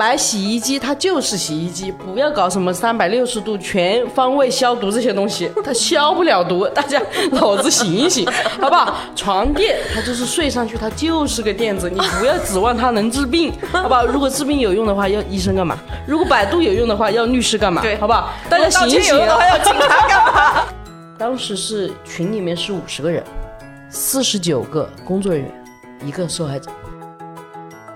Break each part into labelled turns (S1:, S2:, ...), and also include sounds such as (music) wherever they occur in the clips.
S1: 买洗衣机它就是洗衣机，不要搞什么三百六十度全方位消毒这些东西，(laughs) 它消不了毒。大家脑子醒一醒，好不好？床垫它就是睡上去，它就是个垫子，你不要指望它能治病，好不好？如果治病有用的话，要医生干嘛？如果百度有用的话，要律师干嘛？
S2: 对
S1: 好不好？大家醒一醒啊。
S2: 有用的话要警察干嘛？(laughs)
S1: 当时是群里面是五十个人，四十九个工作人员，一个受害者。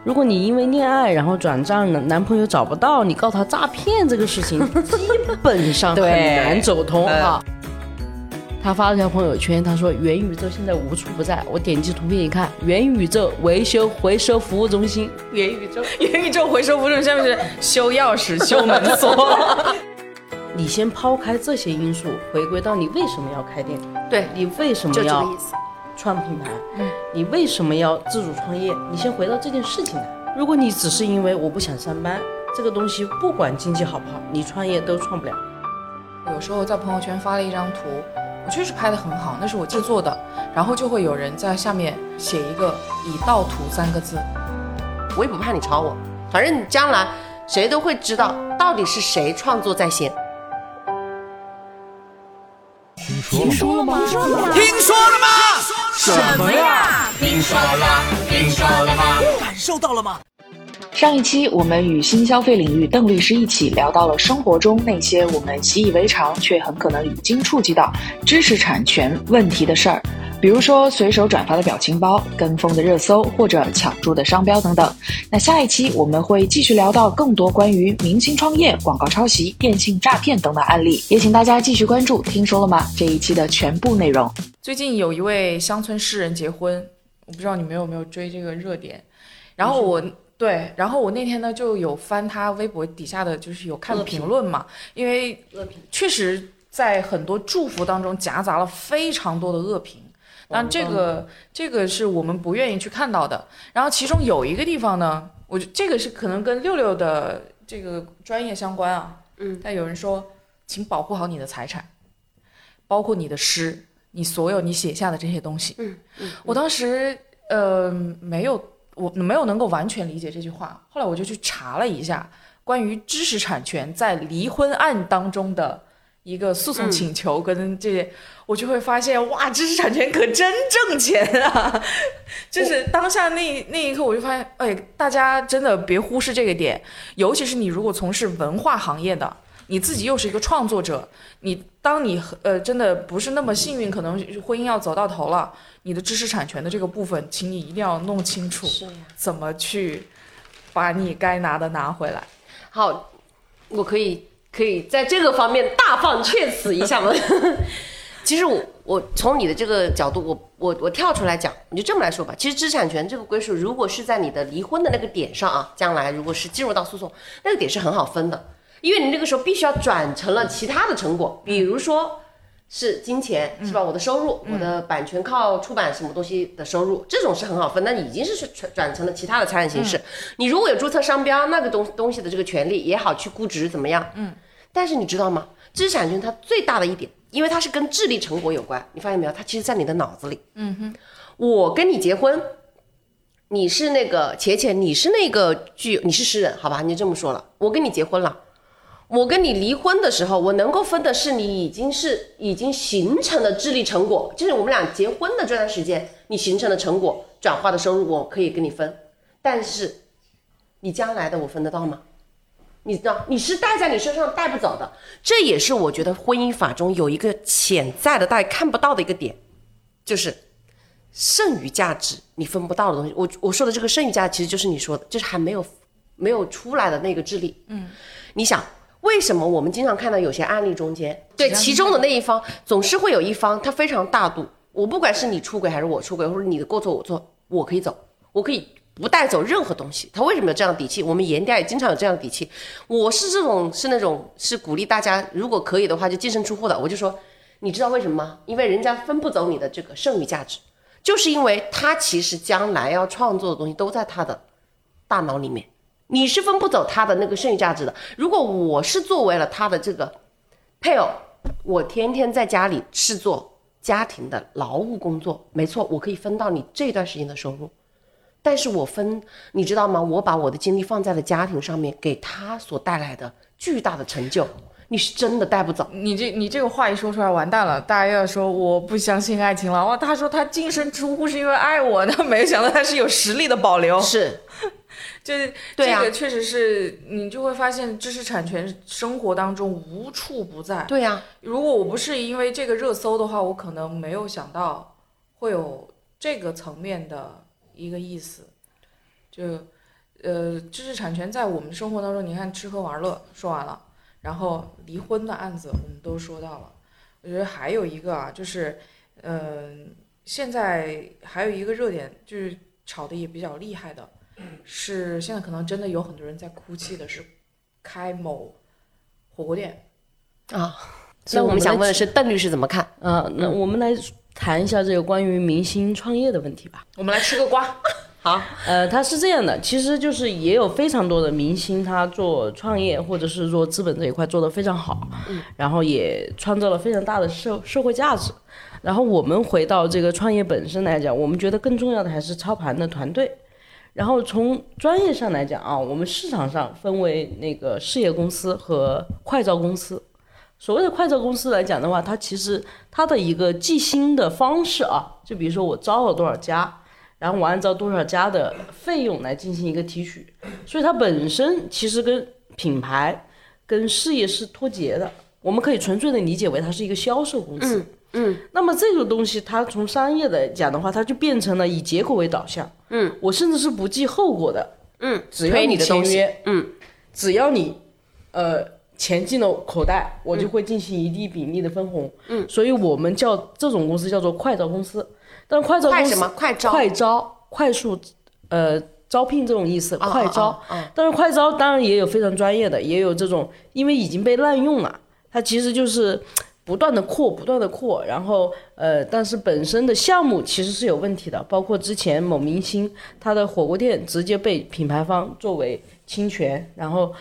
S1: 如果你因为恋爱然后转账了，男朋友找不到，你告他诈骗这个事情，(laughs) 基本上很难走通
S2: 嗯
S1: 哈。他发了条朋友圈，他说元宇宙现在无处不在。我点击图片一看，元宇宙维修回收服务中心，元宇宙。
S2: 元宇宙回收服务中心下面是修钥匙、修门锁。(laughs)
S1: 你先抛开这些因素，回归到你为什么要开店，
S3: 对，
S1: 你为什么
S3: 就这
S1: 要
S3: 个意思。
S1: 创品牌，嗯你为什么要自主创业？你先回到这件事情来。如果你只是因为我不想上班，这个东西不管经济好不好，你创业都创不了。
S2: 有时候在朋友圈发了一张图，我确实拍的很好，那是我制作的，然后就会有人在下面写一个“以盗图”三个字。
S3: 我也不怕你抄我，反正你将来谁都会知道到底是谁创作在先。
S4: 听说了吗？
S5: 听说了吗？
S4: 什么呀？听说了，听说了吗？
S5: 感受到了吗？
S6: 上一期我们与新消费领域邓律师一起聊到了生活中那些我们习以为常却很可能已经触及到知识产权问题的事儿，比如说随手转发的表情包、跟风的热搜或者抢注的商标等等。那下一期我们会继续聊到更多关于明星创业、广告抄袭、电信诈骗等等案例，也请大家继续关注。听说了吗？这一期的全部内容。
S2: 最近有一位乡村诗人结婚，我不知道你们有没有追这个热点。然后我对，然后我那天呢就有翻他微博底下的，就是有看
S1: 评
S2: 论嘛，因为确实在很多祝福当中夹杂了非常多的恶评。但这个这个是我们不愿意去看到的。然后其中有一个地方呢，我觉这个是可能跟六六的这个专业相关啊。
S3: 嗯，
S2: 但有人说，请保护好你的财产，包括你的诗，你所有你写下的这些东西。
S3: 嗯嗯，
S2: 我当时呃没有我没有能够完全理解这句话，后来我就去查了一下关于知识产权在离婚案当中的一个诉讼请求跟这些，我就会发现哇，知识产权可真挣钱啊！(laughs) 就是当下那那一刻，我就发现，哎，大家真的别忽视这个点，尤其是你如果从事文化行业的。你自己又是一个创作者，你当你呃真的不是那么幸运，可能婚姻要走到头了，你的知识产权的这个部分，请你一定要弄清楚。怎么去把你该拿的拿回来。
S3: 好，我可以可以在这个方面大放阙词一下吗？(laughs) 其实我我从你的这个角度，我我我跳出来讲，你就这么来说吧。其实知识产权这个归属，如果是在你的离婚的那个点上啊，将来如果是进入到诉讼，那个点是很好分的，因为你那个时候必须要转成了其他的成果，比如说是金钱，是吧？我的收入，我的版权靠出版什么东西的收入，这种是很好分，那已经是转转成了其他的财产形式。你如果有注册商标，那个东东西的这个权利也好去估值怎么样？嗯，但是你知道吗？知识产权它最大的一点，因为它是跟智力成果有关，你发现没有？它其实在你的脑子里。嗯哼，我跟你结婚，你是那个浅浅，你是那个具，你是诗人，好吧？你就这么说了，我跟你结婚了。我跟你离婚的时候，我能够分的是你已经是已经形成的智力成果，就是我们俩结婚的这段时间，你形成的成果转化的收入，我可以跟你分。但是，你将来的我分得到吗？你知道你是带在你身上带不走的，这也是我觉得婚姻法中有一个潜在的、大家看不到的一个点，就是剩余价值你分不到的东西。我我说的这个剩余价值，其实就是你说的，就是还没有没有出来的那个智力。嗯，你想。为什么我们经常看到有些案例中间，对其中的那一方总是会有一方他非常大度，我不管是你出轨还是我出轨，或者你的过错我错，我可以走，我可以不带走任何东西。他为什么有这样的底气？我们严家也经常有这样的底气。我是这种是那种是鼓励大家，如果可以的话就净身出户的。我就说，你知道为什么吗？因为人家分不走你的这个剩余价值，就是因为他其实将来要创作的东西都在他的大脑里面。你是分不走他的那个剩余价值的。如果我是作为了他的这个配偶，我天天在家里是做家庭的劳务工作，没错，我可以分到你这段时间的收入。但是我分，你知道吗？我把我的精力放在了家庭上面，给他所带来的巨大的成就，你是真的带不走。
S2: 你这你这个话一说出来，完蛋了，大家又要说我不相信爱情了。哇，他说他净身出户是因为爱我，那没有想到他是有实力的保留。
S3: 是，(laughs)
S2: 就是
S3: 对啊
S2: 这个确实是你就会发现知识产权生活当中无处不在。
S3: 对呀、
S2: 如果我不是因为这个热搜的话，我可能没有想到会有这个层面的一个意思。就呃，知识产权在我们生活当中，你看吃喝玩乐说完了，然后离婚的案子我们都说到了。我觉得还有一个啊，就是嗯、现在还有一个热点就是炒的也比较厉害的，是现在可能真的有很多人在哭泣的是开某火锅店。
S3: 啊。
S1: 所以我们来
S3: 那我们想问的是，邓律师怎么看？
S1: 啊，那我们来谈一下这个关于明星创业的问题吧。
S2: 我们来吃个瓜。(laughs)
S3: 好，
S1: 呃，他是这样的，其实就是也有非常多的明星，他做创业或者是做资本这一块做得非常好，然后也创造了非常大的社社会价值。然后我们回到这个创业本身来讲，我们觉得更重要的还是操盘的团队。然后从专业上来讲啊，我们市场上分为那个事业公司和快招公司。所谓的快招公司来讲的话，它其实它的一个计薪的方式啊，就比如说我招了多少家，然后我按照多少家的费用来进行一个提取，所以它本身其实跟品牌、跟事业是脱节的。我们可以纯粹的理解为它是一个销售公司。嗯，那么这个东西它从商业的讲的话，它就变成了以结果为导向。嗯，我甚至是不计后果的。
S3: 嗯，
S1: 只要
S3: 推你的东西
S1: 签约，
S3: 嗯，
S1: 只要你呃钱进了口袋，我就会进行一定比例的分红。嗯，所以我们叫这种公司叫做快招公司。但快招公司
S3: 快什么？快招？
S1: 快招，快速呃招聘这种意思，
S3: 啊
S1: 快招。但是快招当然也有非常专业的，也有这种因为已经被滥用了，它其实就是不断的扩，不断的扩，然后呃，但是本身的项目其实是有问题的，包括之前某明星他的火锅店直接被品牌方作为侵权，然后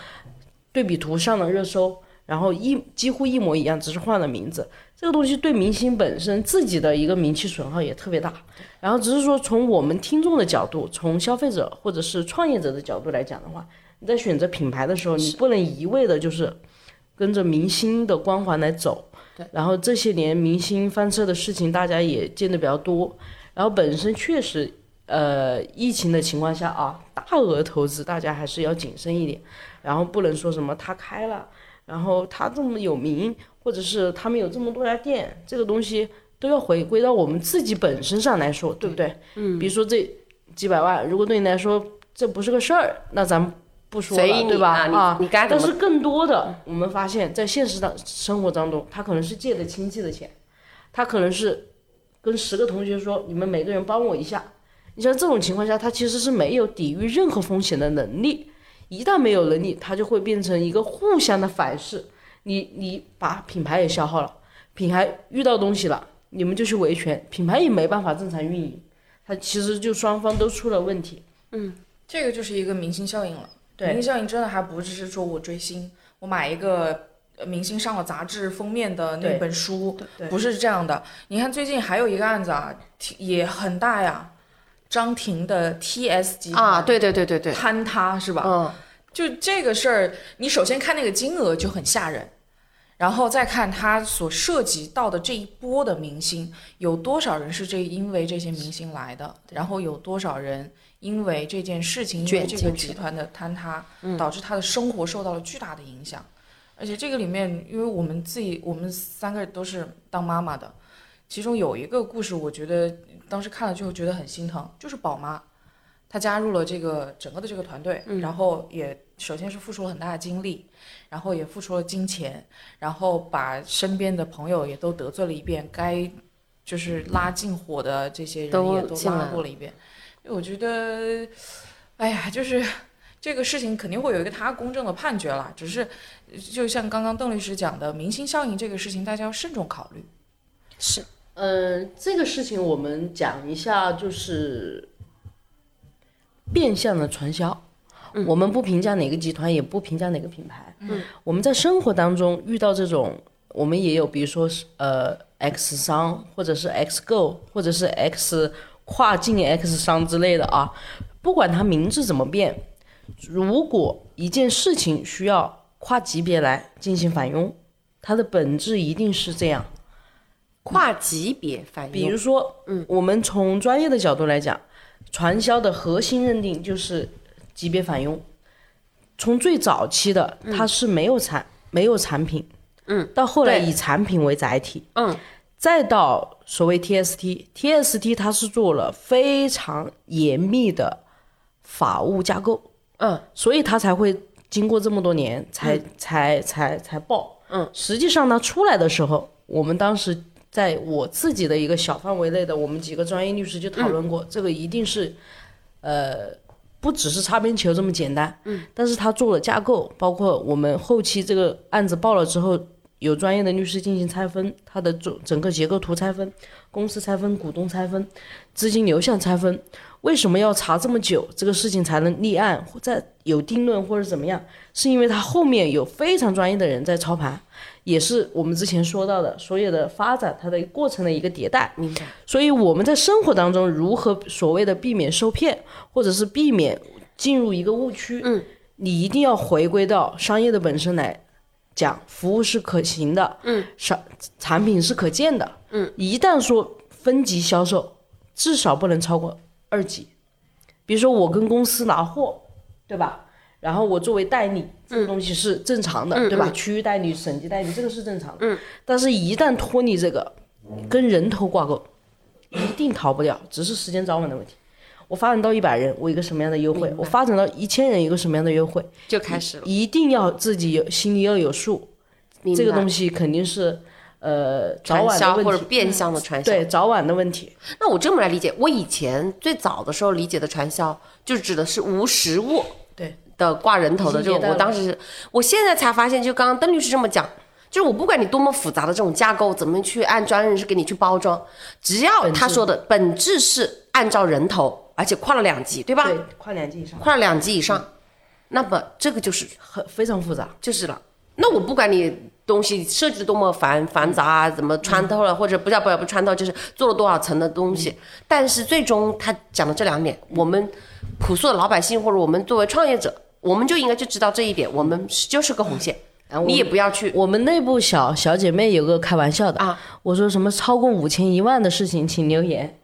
S1: 对比图上了热搜，然后一几乎一模一样，只是换了名字。这个东西对明星本身自己的一个名气损耗也特别大。然后只是说从我们听众的角度，从消费者或者是创业者的角度来讲的话，你在选择品牌的时候，你不能一味的就是跟着明星的光环来走。然后这些年明星翻车的事情，大家也见得比较多。然后本身确实，呃，疫情的情况下啊，大额投资大家还是要谨慎一点。然后不能说什么他开了，然后他这么有名，或者是他们有这么多家店，这个东西都要回归到我们自己本身上来说，对不对？嗯。比如说这几百万，如果对你来说这不是个事儿，那咱们不说了，对吧？
S3: 啊你你该
S1: 但是更多的，我们发现，在现实当生活当中，他可能是借的亲戚的钱，他可能是跟十个同学说，你们每个人帮我一下。你像这种情况下，他其实是没有抵御任何风险的能力。一旦没有能力，它就会变成一个互相的反噬。你你把品牌也消耗了，品牌遇到东西了，你们就去维权，品牌也没办法正常运营，它其实就双方都出了问题。
S2: 嗯这个就是一个明星效应了。
S1: 对
S2: 明星效应真的还不只是说我追星，我买一个呃明星上了杂志封面的那本书，不是这样的。你看最近还有一个案子啊，挺也很大呀，张庭的 TS 集团
S3: 啊，对对对对对，
S2: 坍塌是吧？
S3: 嗯，
S2: 就这个事儿，你首先看那个金额就很吓人，然后再看他所涉及到的这一波的明星，有多少人是这因为这些明星来的，然后有多少人因为这件事情，因为这个集团的坍塌，导致他的生活受到了巨大的影响。而且这个里面，因为我们自己，我们三个都是当妈妈的，其中有一个故事，我觉得当时看了就觉得很心疼，就是宝妈，她加入了这个整个的这个团队，然后也首先是付出了很大的精力，然后也付出了金钱，然后把身边的朋友也都得罪了一遍，该就是拉近火的这些人也都拉过了一遍。我觉得，哎呀，就是这个事情肯定会有一个他公正的判决啦，只是就像刚刚邓律师讲的，明星效应这个事情，大家要慎重考虑。
S3: 是
S1: 呃，这个事情我们讲一下，就是变相的传销。我们不评价哪个集团，也不评价哪个品牌。嗯，我们在生活当中遇到这种，我们也有，比如说是呃 X 商，或者是 X Go，或者是 X 跨境 X 商之类的啊。不管它名字怎么变，如果一件事情需要跨级别来进行返佣，它的本质一定是这样。
S3: 跨级别反应，
S1: 比如说，嗯，我们从专业的角度来讲，传销的核心认定就是级别返佣。从最早期的它是没有产、没有产品，
S3: 嗯，
S1: 到后来以产品为载体，
S3: 嗯，
S1: 再到所谓 TST，TST 它是做了非常严密的法务架构，
S3: 嗯，
S1: 所以它才会经过这么多年才、才才才爆。
S3: 嗯，
S1: 实际上呢，出来的时候，我们当时在我自己的一个小范围内的，我们几个专业律师就讨论过，这个一定是，呃，不只是擦边球这么简单。嗯，但是他做了架构，包括我们后期这个案子报了之后，有专业的律师进行拆分，它的整整个结构图拆分，公司拆分，股东拆分，资金流向拆分。为什么要查这么久，这个事情才能立案，或在有定论或者怎么样？是因为它后面有非常专业的人在操盘，也是我们之前说到的所有的发展它的过程的一个迭代。
S3: 明白。
S1: 所以我们在生活当中如何所谓的避免受骗，或者是避免进入一个误区，
S3: 嗯，
S1: 你一定要回归到商业的本身来讲，服务是可行的，
S3: 嗯，
S1: 产产品是可见的，
S3: 嗯，
S1: 一旦说分级销售，至少不能超过二级。比如说我跟公司拿货，对吧？然后我作为代理，这个东西是正常的，对吧？区域代理、省级代理，这个是正常的。嗯。但是，一旦脱离这个，跟人头挂钩，一定逃不掉，只是时间早晚的问题。我发展到一百人，我一个什么样的优惠？我发展到一千人，一个什么样的优惠？
S3: 就开始了。
S1: 一定要自己有心里要有数，这个东西肯定是呃早
S3: 传
S1: 晚的问题，
S3: 销或者变相的传销。
S1: 对早晚的问题。
S3: 那我这么来理解，我以前最早的时候理解的传销，就指的是无实物
S1: 对
S3: 的挂人头的这种。我当时是，我现在才发现，就刚刚邓律师这么讲，就是我不管你多么复杂的这种架构，怎么去按专业人士给你去包装，只要他说的本质是按照人头，而且跨了两级，对吧？
S1: 对，跨两级以上，
S3: 跨了两级以上，那么这个就是
S1: 很非常复杂。
S3: 就是了。那我不管你东西设计的多么繁繁杂啊，怎么穿透了，或者不叫不要不穿透，就是做了多少层的东西，但是最终他讲的这两点，我们朴素的老百姓或者我们作为创业者，我们就应该就知道这一点，我们就是个红线，你也不要去
S1: 我们内部小小姐妹有个开玩笑的
S3: 啊，
S1: 我说什么超过五千一万的事情请留言，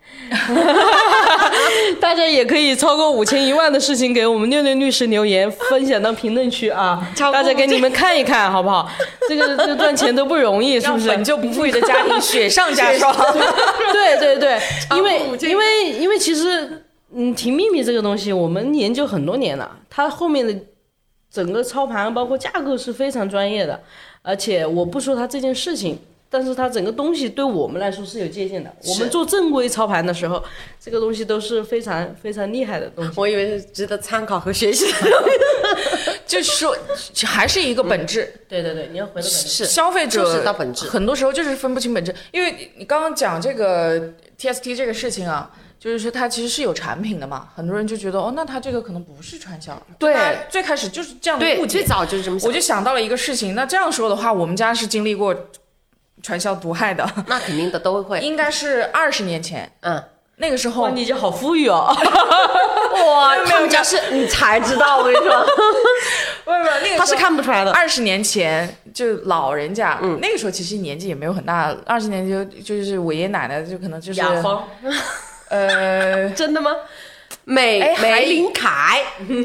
S1: (laughs) 大家也可以超过五千一万的事情给我们六六律师留言，分享到评论区啊，大家给你们看一看好不好？(laughs) 这个这个赚钱都不容易，是不是？
S2: 让本就不富裕的家庭雪上加霜。(laughs)
S1: 对对对，因为因为因为其实嗯，提秘密这个东西，我们研究很多年了，它后面的整个操盘包括架构是非常专业的，而且我不说他这件事情。但是他整个东西对我们来说是有借鉴的。我们做正规操盘的时候，这个东西都是非常非常厉害的东西。
S3: 我以为是值得参考和学习的。(laughs)
S2: 就是说，还是一个本质。
S1: 对对对，你要回到本质。
S3: 是
S2: 消费者
S3: 就是到本质
S2: 很多时候就是分不清本质，因为你刚刚讲这个 TST 这个事情啊，就是说它其实是有产品的嘛，很多人就觉得哦，那它这个可能不是传销。
S3: 对
S2: 最开始就是这样的误
S3: 对，最
S2: 解。
S3: 早就是这么想
S2: 我，就想到了一个事情，那这样说的话，我们家是经历过传销毒害的，
S3: 那肯定的都会。
S2: 应该是二十年前，
S3: 嗯，
S2: 那个时候
S1: 哇，你就好富裕哦！
S3: 哇，他们家是你才知道，我跟你说，(laughs)
S2: 不是不是那个
S3: 他是看不出来的。
S2: 二十年前就老人家，那个时候其实年纪也没有很大，二十年就就是我爷爷奶奶就可能就是
S1: 雅芳，
S2: 呃，
S3: 真的吗？美
S2: 哎还
S3: 梅林凯，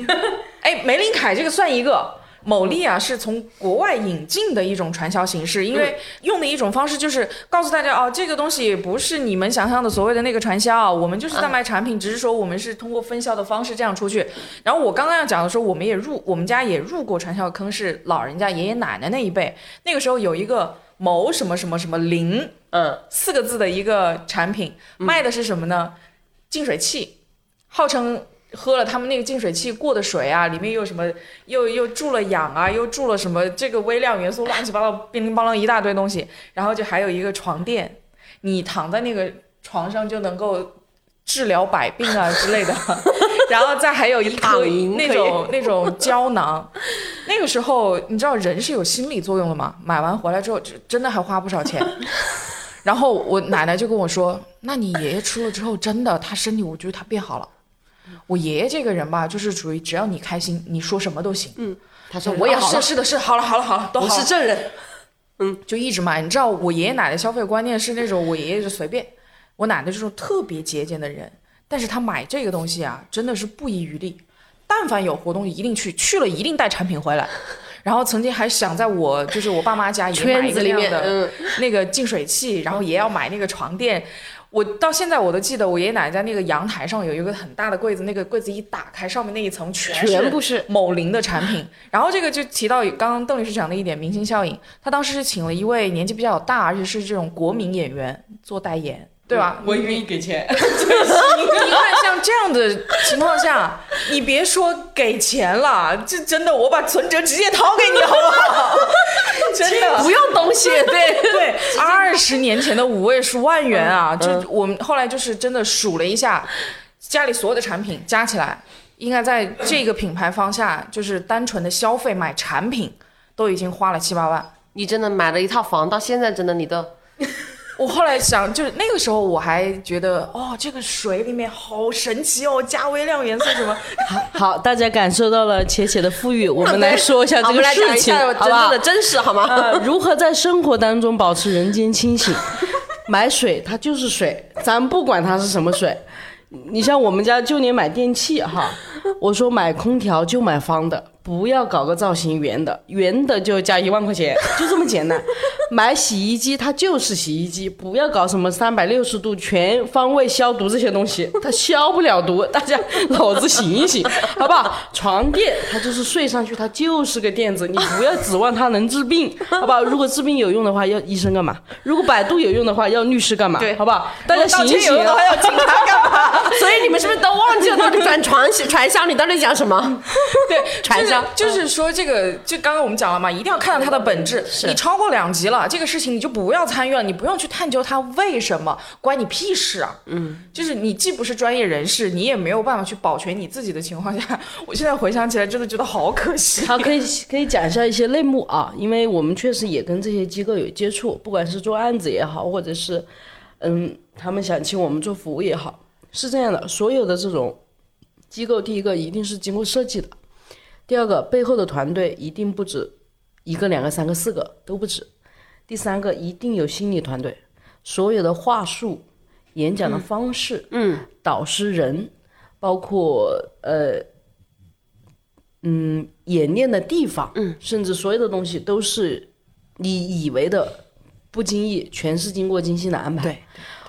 S3: (laughs)
S2: 哎，梅林凯这个算一个。某利啊，是从国外引进的一种传销形式，因为用的一种方式就是告诉大家哦，这个东西不是你们想象的所谓的那个传销，我们就是在卖产品，只是说我们是通过分销的方式这样出去。然后我刚刚要讲的时候，我们也入，我们家也入过传销坑，是老人家爷爷奶奶那一辈，那个时候有一个某什么什么什么零
S3: 嗯，
S2: 四个字的一个产品，卖的是什么呢？净水器，号称喝了他们那个净水器过的水啊，里面又什么又又注了氧啊，又注了什么这个微量元素，乱七八糟乒铃乓啷一大堆东西，然后就还有一个床垫，你躺在那个床上就能够治疗百病啊之类的，(laughs) 然后再还有一颗那种那种胶囊，(laughs) 那个时候你知道人是有心理作用的嘛？买完回来之后，真的还花不少钱。(laughs) 然后我奶奶就跟我说：“那你爷爷吃了之后，真的他身体，我觉得他变好了。”我爷爷这个人吧，就是属于只要你开心，你说什么都行。嗯，
S3: 他说我也好了，
S2: 是是的是，好了好了好了，都好了。
S3: 我是证人。
S2: 嗯就一直买。你知道我爷爷奶奶消费观念是那种，我爷爷就随便，我奶奶这种特别节俭的人，但是他买这个东西啊，真的是不遗余力，但凡有活动一定去，去了一定带产品回来。(laughs) 然后曾经还想在我就是我爸妈家也买一个那样的
S3: 嗯
S2: 那个净水器，然后也要买那个床垫。我到现在我都记得，我爷爷奶奶在那个阳台上有一个很大的柜子，那个柜子一打开，上面那一层全
S3: 全部是
S2: 某林的产品。然后这个就提到刚刚邓律师讲的一点明星效应，他当时是请了一位年纪比较大，而且是这种国民演员做代言，对吧？
S1: 我愿意给钱。(laughs)
S2: 你看，像这样的情况下，(laughs) 你别说给钱了，这真的，我把存折直接掏给你，好不好？(laughs) 真的
S3: 不用东西，对
S2: 对，二十年前的五位数万元啊，就我们后来就是真的数了一下，家里所有的产品加起来，应该在这个品牌方下，就是单纯的消费买产品，都已经花了七八万。
S3: 你真的买了一套房，到现在真的你的
S2: 我后来想，就是那个时候我还觉得，哦，这个水里面好神奇哦，加微量元素什么，
S1: 好，大家感受到了浅浅的富裕，我们来说一下这个
S3: 好我们来讲
S1: 事情，
S3: 一下真正的？真实好吗？
S1: 呃，如何在生活当中保持人间清醒？(laughs) 买水它就是水，咱不管它是什么水。你像我们家就连买电器哈，我说买空调就买方的，不要搞个造型圆的，圆的就加一万块钱，就这么简单。买洗衣机它就是洗衣机，不要搞什么三百六十度全方位消毒这些东西，它消不了毒。大家脑子醒一醒，好不好？床垫它就是睡上去，它就是个垫子，你不要指望它能治病，好不好？如果治病有用的话，要医生干嘛？如果百度有用的话，要律师干嘛？
S3: 对
S1: 好不好？大家醒一醒啊！
S2: 有用的话要警察干嘛？(laughs)
S3: 所以你们是不是都忘记了到底传传传销？你到底讲什么？(laughs)
S2: 对，(laughs)
S3: 传销
S2: 就是就是说这个，就刚刚我们讲了嘛，一定要看到它的本质。你超过两级了，这个事情你就不要参与了，你不用去探究它为什么，关你屁事啊！嗯，就是你既不是专业人士，你也没有办法去保全你自己的情况下，(laughs) 我现在回想起来真的觉得好可惜。
S1: 好，可以可以讲一下一些内幕啊，因为我们确实也跟这些机构有接触，不管是做案子也好，或者是嗯，他们想请我们做服务也好，是这样的，所有的这种机构，第一个一定是经过设计的，第二个背后的团队一定不止一个、两个、三个、四个都不止，第三个一定有心理团队，所有的话术、演讲的方式，
S3: 嗯，
S1: 导师人，包括呃。嗯，演练的地方，嗯，甚至所有的东西都是你以为的，不经意全是经过精心的安排。
S2: 对，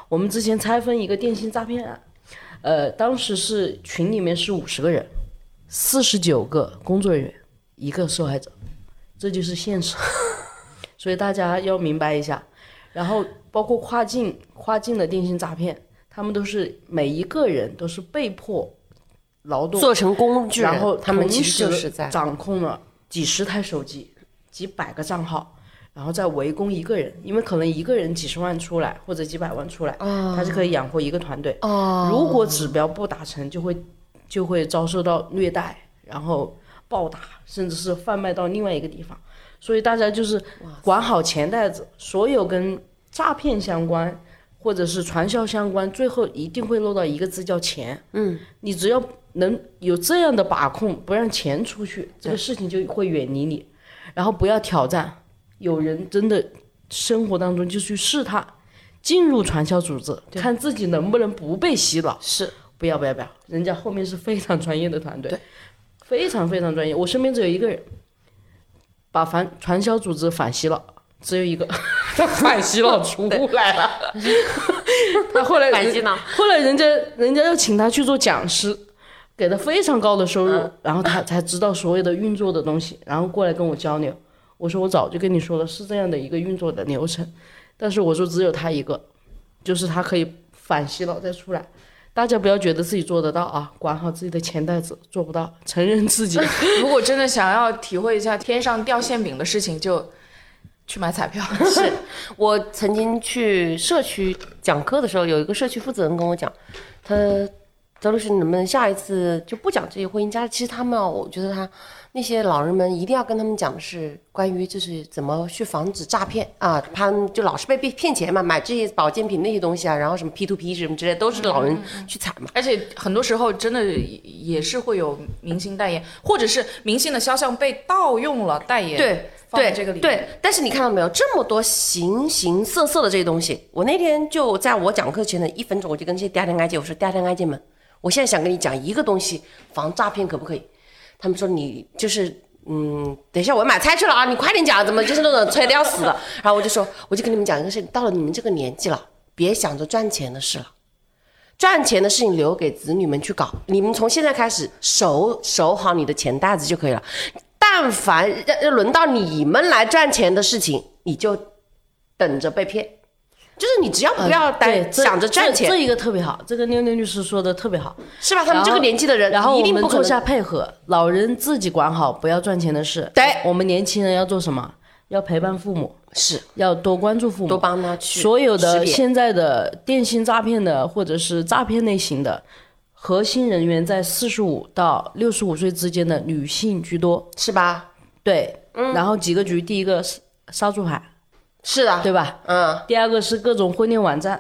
S1: 我们之前拆分一个电信诈骗案，呃，当时是群里面是五十个人，四十九个工作人员，一个受害者，这就是现实。(laughs) 所以大家要明白一下。然后包括跨境跨境的电信诈骗，他们都是每一个人都是被迫劳动
S3: 做成工具人，
S1: 然后
S3: 他们其实就是在
S1: 掌控了几十台手机、几百个账号，然后再围攻一个人，因为可能一个人几十万出来或者几百万出来，他是可以养活一个团队。
S3: 哦，
S1: 如果指标不达成，就会就会遭受到虐待，然后暴打，甚至是贩卖到另外一个地方。所以大家就是管好钱袋子，所有跟诈骗相关或者是传销相关，最后一定会落到一个字叫钱。嗯，你只要能有这样的把控，不让钱出去，这个事情就会远离你。然后不要挑战，有人真的生活当中就去试探，进入传销组织，看自己能不能不被洗脑。
S3: 是
S1: 不要不要不要，人家后面是非常专业的团队
S3: 对，
S1: 非常非常专业。我身边只有一个人，把反传销组织反洗脑，只有一个，(laughs) 他反洗脑出来了。(laughs) 他后来
S3: 反洗脑，
S1: 后来人家人家要请他去做讲师，给他非常高的收入，然后他才知道所有的运作的东西，然后过来跟我交流。我说我早就跟你说了，是这样的一个运作的流程，但是我说只有他一个，就是他可以反洗脑再出来。大家不要觉得自己做得到啊，管好自己的钱袋子，做不到，承认自己。(laughs)
S2: 如果真的想要体会一下天上掉馅饼的事情，就去买彩票。(laughs)
S3: 是我曾经去社区讲课的时候，有一个社区负责人跟我讲，他周律师，你能不能下一次就不讲这些婚姻家？其实他们啊，我觉得他那些老人们一定要跟他们讲的是关于就是怎么去防止诈骗啊，他们就老是被被骗钱嘛，买这些保健品那些东西啊，然后什么 P to P 什么之类，都是老人去踩嘛。
S2: 而且很多时候真的也是会有明星代言，或者是明星的肖像被盗用了代言，
S3: 对对
S2: 放在这个里面。
S3: 对，但是你看到没有，这么多形形色色的这些东西，我那天就在我讲课前的一分钟，我就跟这些嗲嗲挨姐我说：“嗲嗲挨姐们，我现在想跟你讲一个东西，防诈骗可不可以？”他们说：“你就是。”嗯，等一下，我要买菜去了啊！你快点讲，怎么就是那种催的要死的？然后我就说，我就跟你们讲一个事情，到了你们这个年纪了，别想着赚钱的事了，赚钱的事情留给子女们去搞。你们从现在开始守守好你的钱袋子就可以了。但凡要要轮到你们来赚钱的事情，你就等着被骗。就是你只要不要
S1: 对这
S3: 担想着赚钱，
S1: 这这一个特别好，这个妞妞律师说的特别好。
S3: 是吧？他们这个年纪的人，
S1: 然后
S3: 一
S1: 我们做
S3: 定不可能
S1: 下配合，老人自己管好，不要赚钱的事。
S3: 对
S1: 我们年轻人要做什么？要陪伴父母，
S3: 是
S1: 要多关注父母，
S3: 多帮他去
S1: 所有的现在的电信诈骗的或者是诈骗类型的核心人员在四十五到六十五岁之间的女性居多。
S3: 是吧？
S1: 对，
S3: 嗯
S1: 然后几个局，第一个是杀猪盘，
S3: 是的，
S1: 对吧？
S3: 嗯，
S1: 第二个是各种婚恋网站，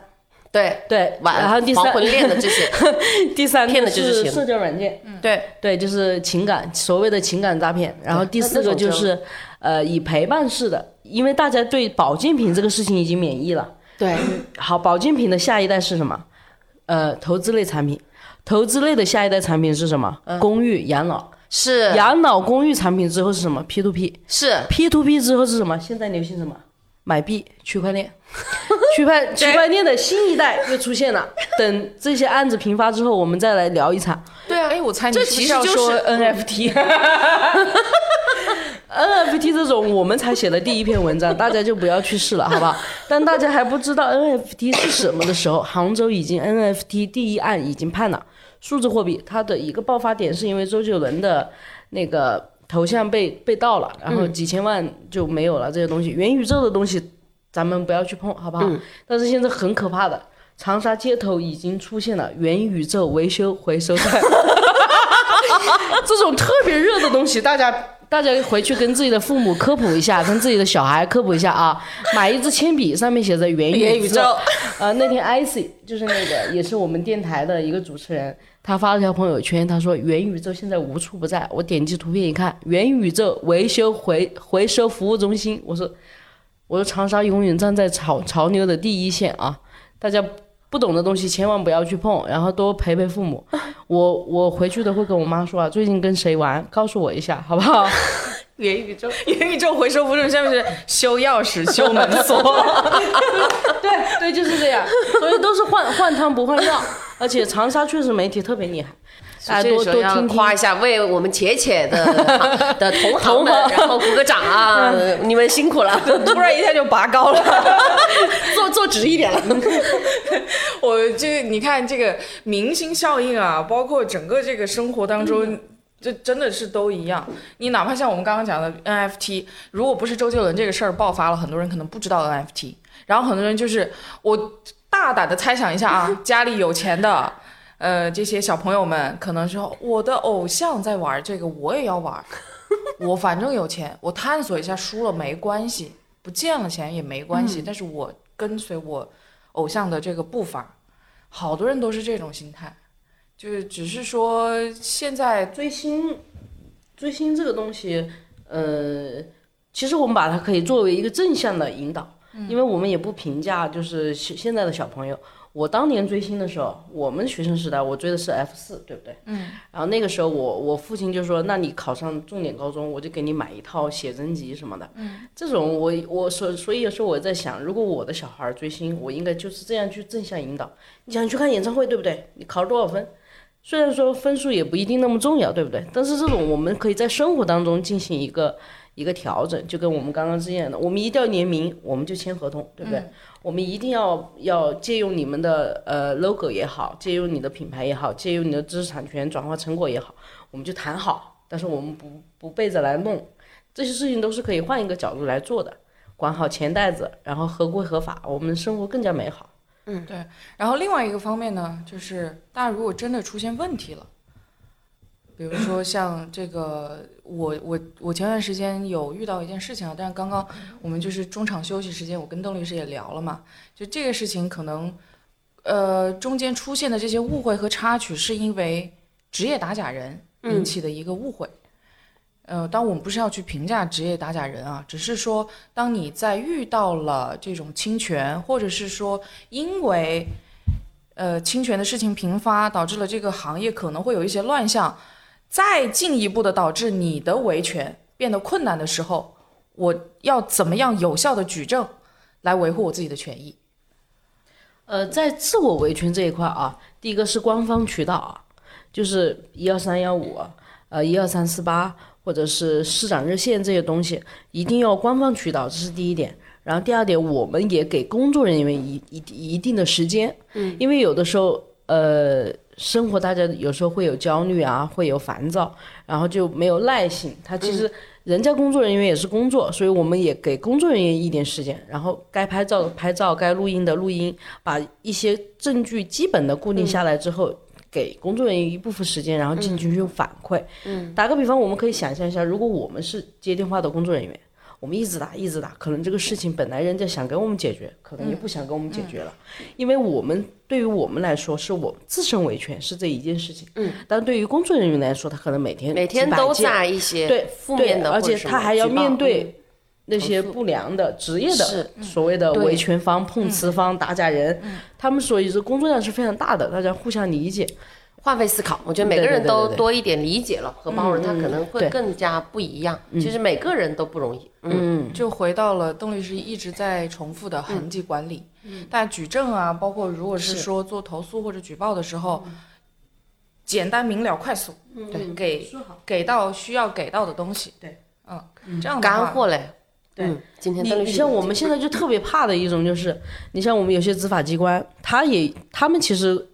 S3: 对，
S1: 对，
S3: 晚
S1: 然后第三
S3: 黄昏恋的这些，(laughs)
S1: 第三
S3: 骗
S1: 个
S3: 是
S1: 社交软件，
S3: 对，
S1: 对，就是情感所谓的情感诈骗。然后第四个就是呃以陪伴式的，因为大家对保健品这个事情已经免疫了。
S3: 对，
S1: 好，保健品的下一代是什么？呃，投资类产品。投资类的下一代产品是什么？公寓养老。
S3: 是
S1: 养老公寓产品之后是什么？P to P。
S3: 是
S1: P to P 之后是什么？现在流行什么？买币、区块链，区块区块链的新一代又出现了。等这些案子频发之后，我们再来聊一场。
S3: 对啊，
S2: 哎，我猜你
S3: 这
S2: 是要说
S1: NFT？NFT 这种我们才写的第一篇文章，大家就不要去试了，好不好？当大家还不知道 NFT 是什么的时候，杭州已经 NFT 第一案已经判了。数字货币它的一个爆发点是因为周杰伦的那个头像被被盗了，然后几千万就没有了这些东西。元宇宙的东西咱们不要去碰，好不好？但是现在很可怕的，长沙街头已经出现了元宇宙维修回收站。(laughs) 这种特别热的东西，大家大家回去跟自己的父母科普一下，跟自己的小孩科普一下啊。买一支铅笔，上面写着元宇
S3: 元宇宙。
S1: 呃，那天 icy 就是那个也是我们电台的一个主持人，他发了条朋友圈，他说元宇宙现在无处不在。我点击图片一看，元宇宙维修回回收服务中心，我说我说长沙永远站在潮潮流的第一线啊！大家不懂的东西千万不要去碰，然后多陪陪父母。我我回去都会跟我妈说啊，最近跟谁玩，告诉我一下，好不好？
S3: 元宇宙，(laughs)
S2: 元宇宙回收服务下面是修钥匙、修门锁。(laughs)
S1: 对对，就是这样，所以都是换换汤不换药，而且长沙确实媒体特别厉害，大家多多听听。
S3: 夸一下，为我们浅浅的 (laughs) 的同行们，然后鼓个掌啊！你们辛苦了，
S2: 突然一下就拔高了。(laughs)
S3: 坐坐直一点了。(laughs)
S2: 我这个你看这个明星效应啊，包括整个这个生活当中，这真的是都一样。你哪怕像我们刚刚讲的 NFT，如果不是周杰伦这个事儿爆发了，很多人可能不知道 NFT，然后很多人就是我大胆的猜想一下啊，(laughs) 家里有钱的。呃，这些小朋友们可能说，我的偶像在玩这个，我也要玩。(laughs) 我反正有钱，我探索一下，输了没关系，不见了钱也没关系。但是我跟随我偶像的这个步伐，好多人都是这种心态，就是只是说现在
S1: 追星，追星这个东西，呃，其实我们把它可以作为一个正向的引导，因为我们也不评价就是现现在的小朋友。我当年追星的时候，我们学生时代我追的是 F 四，对不对？嗯。然后那个时候我我父亲就说，那你考上重点高中，我就给你买一套写真集什么的。嗯。这种我我所所以有时候我在想，如果我的小孩追星，我应该就是这样去正向引导。你想去看演唱会，对不对？你考了多少分？虽然说分数也不一定那么重要，对不对？但是这种我们可以在生活当中进行一个一个调整，就跟我们刚刚这样的，我们一定要联名，我们就签合同，对不对？我们一定要要借用你们的呃 logo 也好，借用你的品牌也好，借用你的知识产权转化成果也好，我们就谈好，但是我们不不背着来弄，这些事情都是可以换一个角度来做的，管好钱袋子，然后合规合法，我们生活更加美好。
S2: 嗯，对然后另外一个方面呢，就是大家如果真的出现问题了，比如说像这个，我我我前段时间有遇到一件事情啊，但是刚刚我们就是中场休息时间，我跟邓律师也聊了嘛，就这个事情可能，呃，中间出现的这些误会和插曲，是因为职业打假人引起的一个误会。呃，当我们不是要去评价职业打假人啊，只是说，当你在遇到了这种侵权，或者是说因为呃侵权的事情频发，导致了这个行业可能会有一些乱象，再进一步的导致你的维权变得困难的时候，我要怎么样有效的举证来维护我自己的权益？
S1: 呃，在自我维权这一块啊，第一个是官方渠道啊，就是一二三幺五，呃一二三四八，或者是市长热线这些东西，一定要官方渠道，这是第一点。然后第二点，我们也给工作人员一一一定的时间，嗯，因为有的时候，呃，生活大家有时候会有焦虑啊，会有烦躁，然后就没有耐性。他其实人家工作人员也是工作，所以我们也给工作人员一点时间，然后该拍照的拍照，该录音的录音，把一些证据基本的固定下来之后。给工作人员一部分时间，然后进行去反馈。嗯，打个比方，我们可以想象一下，如果我们是接电话的工作人员，我们一直打一直打，可能这个事情本来人家想给我们解决，可能也不想给我们解决了，因为我们对于我们来说，是我自身维权是这一件事情。嗯，但对于工作人员来说，他可能每天
S3: 每天都在一些
S1: 对
S3: 负面的，
S1: 而且他还要面对那些不良的职业的
S3: 是
S1: 所谓的维权方、碰瓷方、打假人，他们所以这工作量是非常大的，大家互相理解。
S3: 换位思考，我觉得每个人都多一点理解了和包容，他可能会更加不一样。其实每个人都不容易，嗯，
S2: 就回到了邓律师一直在重复的痕迹管理。嗯，但举证啊，包括如果是说做投诉或者举报的时候，简单明了、快速，对，给给到需要给到的东西。
S1: 对，
S2: 嗯，这样
S3: 干货嘞。
S1: 对。
S3: 嗯，今天
S1: 你
S3: 邓律师
S1: 你像我们现在就特别怕的一种就是，你像我们有些执法机关，他也他们其实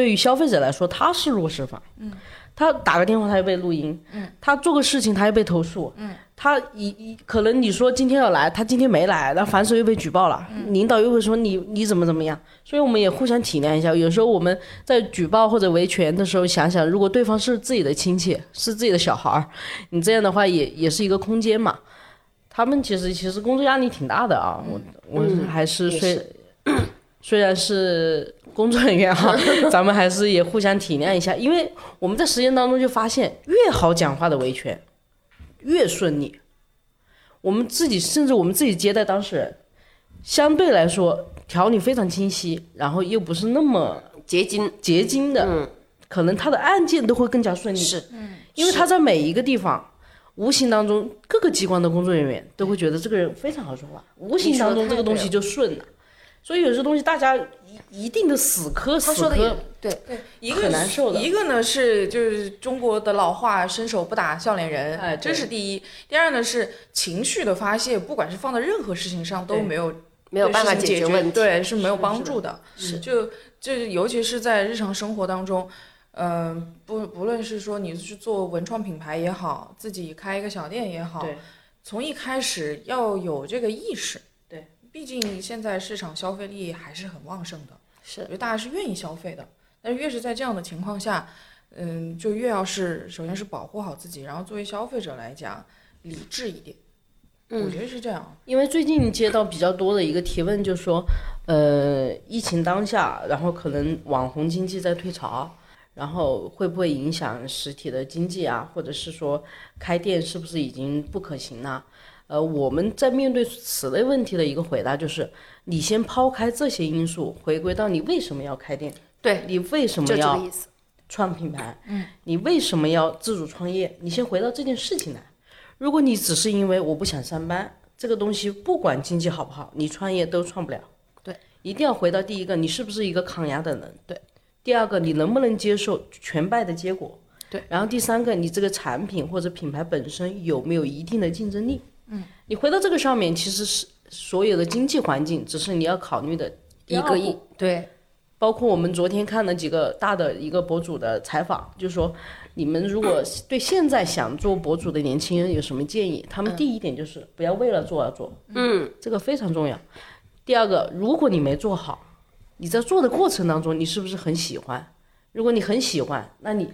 S1: 对于消费者来说，他是弱势方，嗯，他打个电话他又被录音，嗯，他做个事情他又被投诉，嗯，他一一可能你说今天要来，他今天没来，那反手又被举报了，领导又会说你你怎么怎么样，所以我们也互相体谅一下。有时候我们在举报或者维权的时候，想想如果对方是自己的亲戚，是自己的小孩儿，你这样的话也也是一个空间嘛。他们其实其实工作压力挺大的啊，我我还是虽、(clears throat) 虽然是工作人员哈，(laughs) 咱们还是也互相体谅一下，因为我们在实践当中就发现，越好讲话的维权越顺利。我们自己甚至我们自己接待当事人，相对来说条理非常清晰，然后又不是那么
S3: 结晶，
S1: 结晶的，可能他的案件都会更加顺利。
S3: 是，
S1: 因为他在每一个地方，无形当中各个机关的工作人员都会觉得这个人非常好说话，无形当中这个东西就顺了。所以有些东西大家一一定的死磕死
S3: 他说的也
S1: 磕，
S3: 对，
S2: 一个
S1: 很难受的
S2: 一个呢是就是中国的老话“伸手不打笑脸人”，
S1: 哎
S2: 这是第一。第二呢是情绪的发泄，不管是放在任何事情上都没有
S3: 没有办法
S2: 解
S3: 决问题。
S2: 对，是没有帮助的。是，就就尤其是在日常生活当中，嗯、不不论是说你是做文创品牌也好，自己开一个小店也好
S1: 对，
S2: 从一开始要有这个意识。
S1: 对，
S2: 毕竟现在市场消费力还是很旺盛的，
S3: 是
S2: 大家是愿意消费的。但是越是在这样的情况下，嗯，就越要是首先是保护好自己，然后作为消费者来讲，理智一点。我觉得是这样。
S1: 因为最近接到比较多的一个提问，就是说，呃，疫情当下，然后可能网红经济在退潮，然后会不会影响实体的经济啊？或者是说开店是不是已经不可行了？呃，我们在面对此类问题的一个回答就是，你先抛开这些因素，回归到你为什么要开店，
S3: 对，
S1: 你为什么要。创品牌，嗯，你为什么要自主创业？你先回到这件事情来。如果你只是因为我不想上班，这个东西不管经济好不好，你创业都创不了。
S3: 对，
S1: 一定要回到第一个，你是不是一个抗压的人？对。第二个，你能不能接受全败的结果？
S3: 对。
S1: 然后第三个，你这个产品或者品牌本身有没有一定的竞争力？嗯。你回到这个上面，其实是所有的经济环境，只是你要考虑的
S3: 一个亿，对，
S1: 包括我们昨天看了几个大的一个博主的采访，就是说你们如果 (coughs) 对现在想做博主的年轻人有什么建议？他们第一点就是不要为了做而做，
S3: 嗯，
S1: 这个非常重要。第二个，如果你没做好，你在做的过程当中，你是不是很喜欢？如果你很喜欢，那你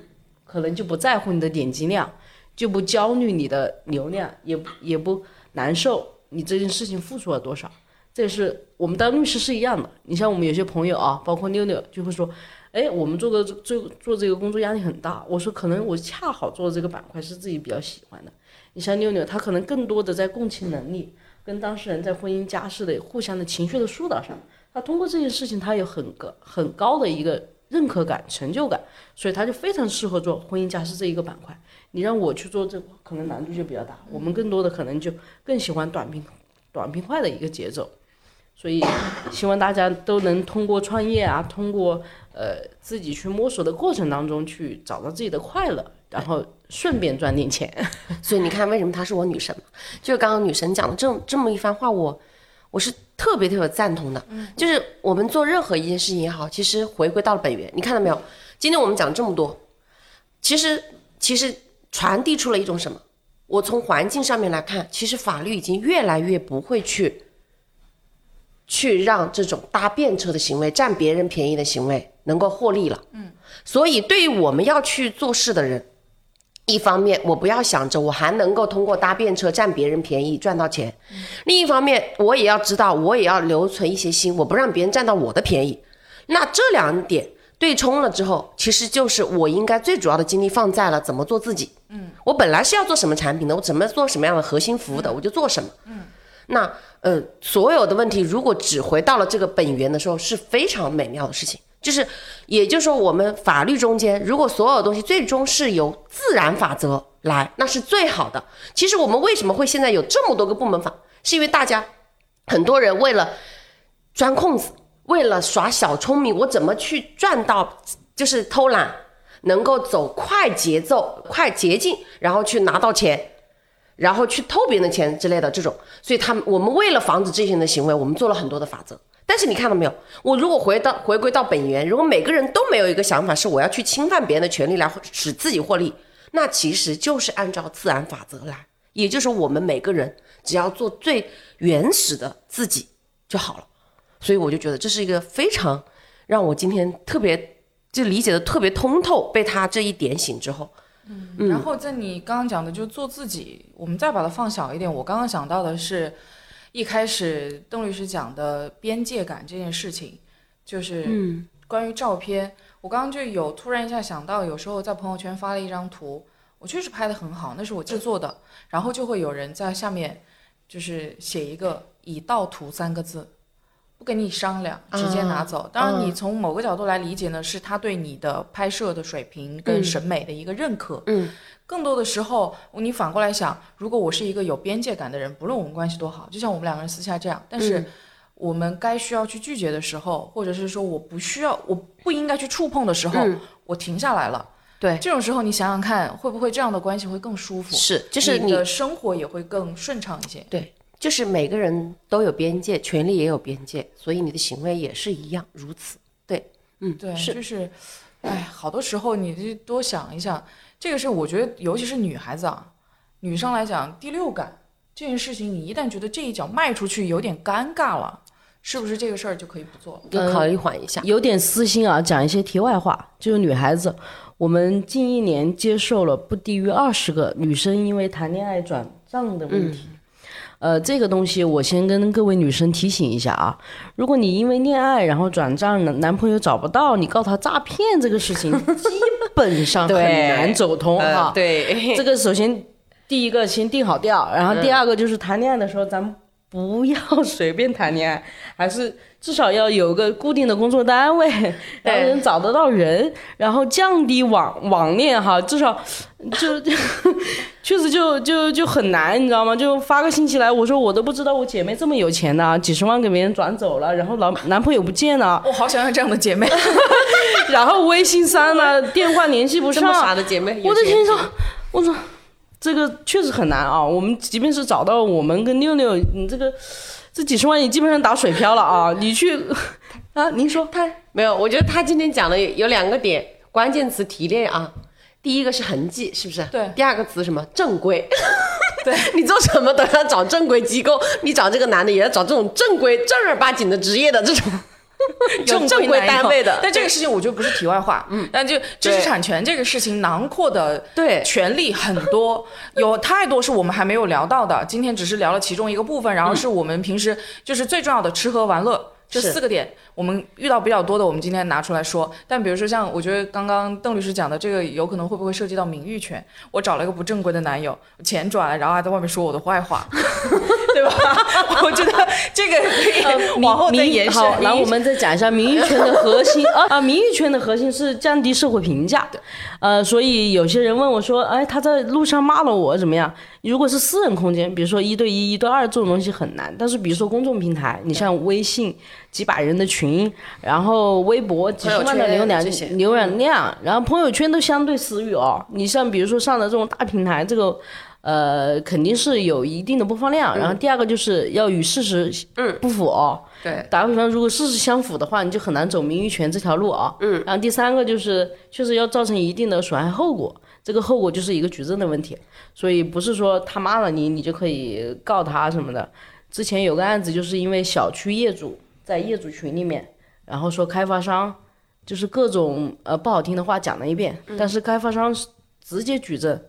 S1: 可可能就不在乎你的点击量，就不焦虑你的流量，也也不难受你这件事情付出了多少。这也是我们当律师是一样的。你像我们有些朋友啊，包括六六就会说，哎，我们做个做做这个工作压力很大。我说可能我恰好做的这个板块是自己比较喜欢的。你像六六，他可能更多的在共情能力跟当事人在婚姻家事的互相的情绪的疏导上，他通过这件事情，他有很高很高的一个认可感、成就感，所以他就非常适合做婚姻家事这一个板块。你让我去做这，可能难度就比较大。我们更多的可能就更喜欢短平短平快的一个节奏。所以，希望大家都能通过创业啊，通过呃自己去摸索的过程当中，去找到自己的快乐，然后顺便赚点钱。(laughs)
S3: 所以你看，为什么她是我女神？就刚刚女神讲的这这么一番话，我我是特别特别赞同的。就是我们做任何一件事情也好，其实回归到了本源。你看到没有？今天我们讲这么多，其实其实传递出了一种什么？我从环境上面来看，其实法律已经越来越不会去。去让这种搭便车的行为、占别人便宜的行为能够获利了。嗯，所以对于我们要去做事的人，一方面我不要想着我还能够通过搭便车占别人便宜赚到钱，另一方面我也要知道，我也要留存一些心，我不让别人占到我的便宜。那这两点对冲了之后，其实就是我应该最主要的精力放在了怎么做自己。嗯，我本来是要做什么产品的，我怎么做什么样的核心服务的，我就做什么。嗯，那。呃，所有的问题如果只回到了这个本源的时候，是非常美妙的事情。就是，也就是说，我们法律中间，如果所有东西最终是由自然法则来，那是最好的。其实我们为什么会现在有这么多个部门法，是因为大家很多人为了钻空子，为了耍小聪明，我怎么去赚到，就是偷懒，能够走快节奏、快捷径，然后去拿到钱。然后去偷别人的钱之类的这种，所以他们我们为了防止这些人的行为，我们做了很多的法则。但是你看到没有？我如果回到回归到本源，如果每个人都没有一个想法是我要去侵犯别人的权利来使自己获利，那其实就是按照自然法则来，也就是我们每个人只要做最原始的自己就好了。所以我就觉得这是一个非常让我今天特别就理解的特别通透，被他这一点醒之后。
S2: 嗯，然后在你刚刚讲的，就做自己，我们再把它放小一点。我刚刚想到的是，一开始邓律师讲的边界感这件事情，就是关于照片。我刚刚就有突然一下想到，有时候在朋友圈发了一张图，我确实拍的很好，那是我制作的，然后就会有人在下面就是写一个“已盗图”三个字。不跟你商量，直接拿走。当然，你从某个角度来理解呢，是他对你的拍摄的水平跟审美的一个认可。
S3: 嗯，
S2: 更多的时候，你反过来想，如果我是一个有边界感的人，不论我们关系多好，就像我们两个人私下这样，但是我们该需要去拒绝的时候，或者是说我不需要、我不应该去触碰的时候，我停下来了。
S3: 对，
S2: 这种时候你想想看，会不会这样的关系会更舒服？
S3: 是，就是
S2: 你的生活也会更顺畅一些。
S3: 对。就是每个人都有边界，权利也有边界，所以你的行为也是一样如此。对，嗯，
S2: 对，就是，哎，好多时候你就多想一想，这个是我觉得，尤其是女孩子啊，女生来讲，第六感这件事情，你一旦觉得这一脚迈出去有点尴尬了，是不是这个事儿就可以不做？
S3: 要考虑缓一下。
S1: 有点私心啊，讲一些题外话，就是女孩子，我们近一年接受了不低于二十个女生因为谈恋爱转账的问题。呃，这个东西我先跟各位女生提醒一下啊，如果你因为恋爱然后转账，男男朋友找不到，你告他诈骗这个事情，(laughs) 基本上很难走通哈。
S3: 对，(laughs)
S1: 这个首先第一个先定好调，然后第二个就是谈恋爱的时候，咱们不要随便谈恋爱，还是。至少要有个固定的工作单位，(laughs) 然后能找得到人，然后降低网网恋哈。至少就 (laughs) 确实就就就很难，你知道吗？就发个信息来，我说我都不知道我姐妹这么有钱呢，几十万给别人转走了，然后老男朋友不见了。
S2: 我好想要这样的姐妹。(laughs)
S1: 然后微信删了，电话联系不上。这
S3: 么傻的姐妹，
S1: 我的天说，我说这个确实很难啊。我们即便是找到我们跟六六，你这个。这几十万你基本上打水漂了啊！你去 (laughs) 啊？您说
S3: 他没有？我觉得他今天讲的有两个点，关键词提炼啊。第一个是痕迹，是不是？
S2: 对。
S3: 第二个词什么？正规。(laughs)
S2: 对
S3: 你做什么都要找正规机构，你找这个男的也要找这种正规、正儿八经的职业的这种。(laughs) 有正规单位的
S2: 但这个事情我觉得不是题外话，嗯，但就知识产权这个事情囊括的
S3: 对
S2: 权利很多，(laughs) 有太多是我们还没有聊到的。今天只是聊了其中一个部分，然后是我们平时就是最重要的吃喝玩乐。这四个点，我们遇到比较多的，我们今天拿出来说。但比如说像我觉得刚刚邓律师讲的这个，有可能会不会涉及到名誉权？我找了一个不正规的男友，钱转了，然后还在外面说我的坏话，(laughs) 对吧？(laughs) 我觉得这个可以往后再延伸。
S1: 好，然后我们再讲一下名誉权的核心啊 (laughs) 啊，名誉权的核心是降低社会评价。呃，所以有些人问我说，哎，他在路上骂了我怎么样？如果是私人空间，比如说一对一、一对二这种东西很难，但是比如说公众平台，你像微信几百人的群，然后微博几十万的流量
S3: 朋友圈这些
S1: 浏览量，然后朋友圈都相对私域哦。你像比如说上的这种大平台，这个。呃，肯定是有一定的播放量，然后第二个就是要与事实嗯不符哦。
S3: 对，
S1: 打个比方，如果事实相符的话，你就很难走名誉权这条路啊。嗯。然后第三个就是确实要造成一定的损害后果，这个后果就是一个举证的问题，所以不是说他骂了你，你就可以告他什么的。之前有个案子，就是因为小区业主在业主群里面，然后说开发商就是各种呃不好听的话讲了一遍，但是开发商直接举证，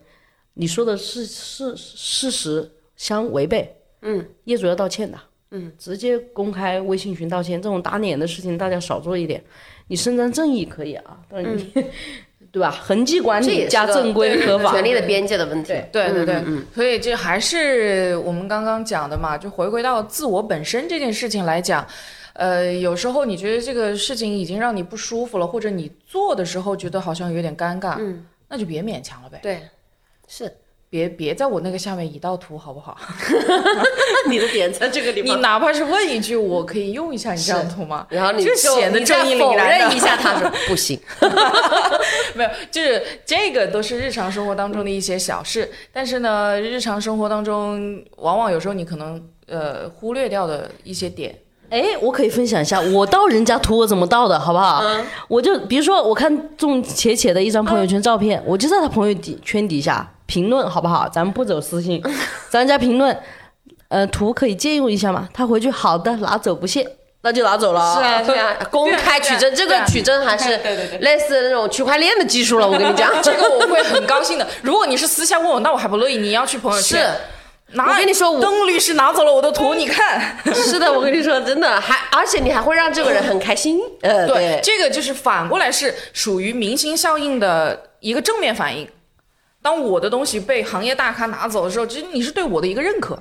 S1: 你说的是是事实相违背，嗯，业主要道歉的。嗯，直接公开微信群道歉，这种打脸的事情大家少做一点。你伸张正义可以啊，但是你、(laughs) 对吧？痕迹管理加正规合法，
S3: 权利的边界的问题。
S2: 对对对，所以这还是我们刚刚讲的嘛，就回归到自我本身这件事情来讲，呃，有时候你觉得这个事情已经让你不舒服了，或者你做的时候觉得好像有点尴尬，嗯，那就别勉强了呗，
S3: 对，是
S2: 别别在我那个下面一道图好不好？(laughs)
S3: 你的点在这个地方你。
S2: 哪怕是问一句，我可以用一下你这张图吗？
S3: 然后你
S2: 就
S3: 就
S2: 显得正义
S3: 否
S2: 凛然
S3: 一下，他说不行。(laughs)
S2: 没有，就是这个都是日常生活当中的一些小事，但是呢，日常生活当中往往有时候你可能呃忽略掉的一些点。
S1: 哎，我可以分享一下，我盗人家图我怎么盗的，好不好？我就比如说，我看中且且的一张朋友圈照片，我就在他朋友底圈底下评论，好不好？咱们不走私信，(laughs) 咱家评论，呃，图可以借用一下吗？他回去好的，拿走不谢，那就拿走了。
S3: 是啊，是啊，(laughs) 公开取证，这个取证还是
S2: 对对对
S3: 类似那种区块链的技术了。我跟你讲，(laughs)
S2: 这个我会很高兴的。如果你是私下问我，那我还不乐意。你要去朋友圈，
S3: 是
S2: 拿
S3: 我跟你说
S2: 邓律师拿走了我的图，你看。
S3: 是的，我跟你说，真的还，而且你还会让这个人很开心。呃，
S2: 对，这个就是反过来是属于明星效应的一个正面反应。当我的东西被行业大咖拿走的时候，其实你是对我的一个认可。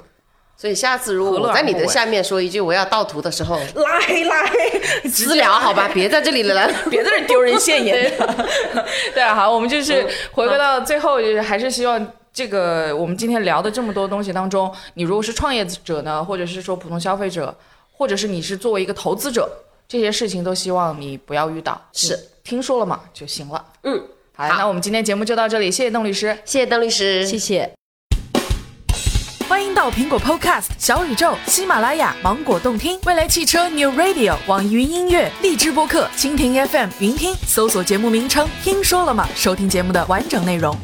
S3: 所以下次如果我在你的下面说一句我要盗图的时候，(laughs)
S2: 拉黑拉黑，
S3: 私聊好吧，别在这里了来。(laughs)
S2: 别在这丢人现眼。(laughs) 对啊，好，我们就是回归到最后，就是还是希望这个我们今天聊的这么多东西当中，你如果是创业者呢，或者是说普通消费者，或者是你是作为一个投资者，这些事情都希望你不要遇到。
S3: 是
S2: 听说了嘛就行了。
S3: 嗯，
S2: 好，
S3: 好
S2: 那我们今天节目就到这里，谢谢邓律师。
S3: 谢谢邓律师，
S1: 谢谢。
S2: 欢迎到苹果 Podcast、小宇宙、喜马拉雅、芒果动听、未来汽车 New Radio、网易云音乐、荔枝播客、蜻蜓 FM、云听，搜索节目名称“听说了吗”，收听节目的完整内容。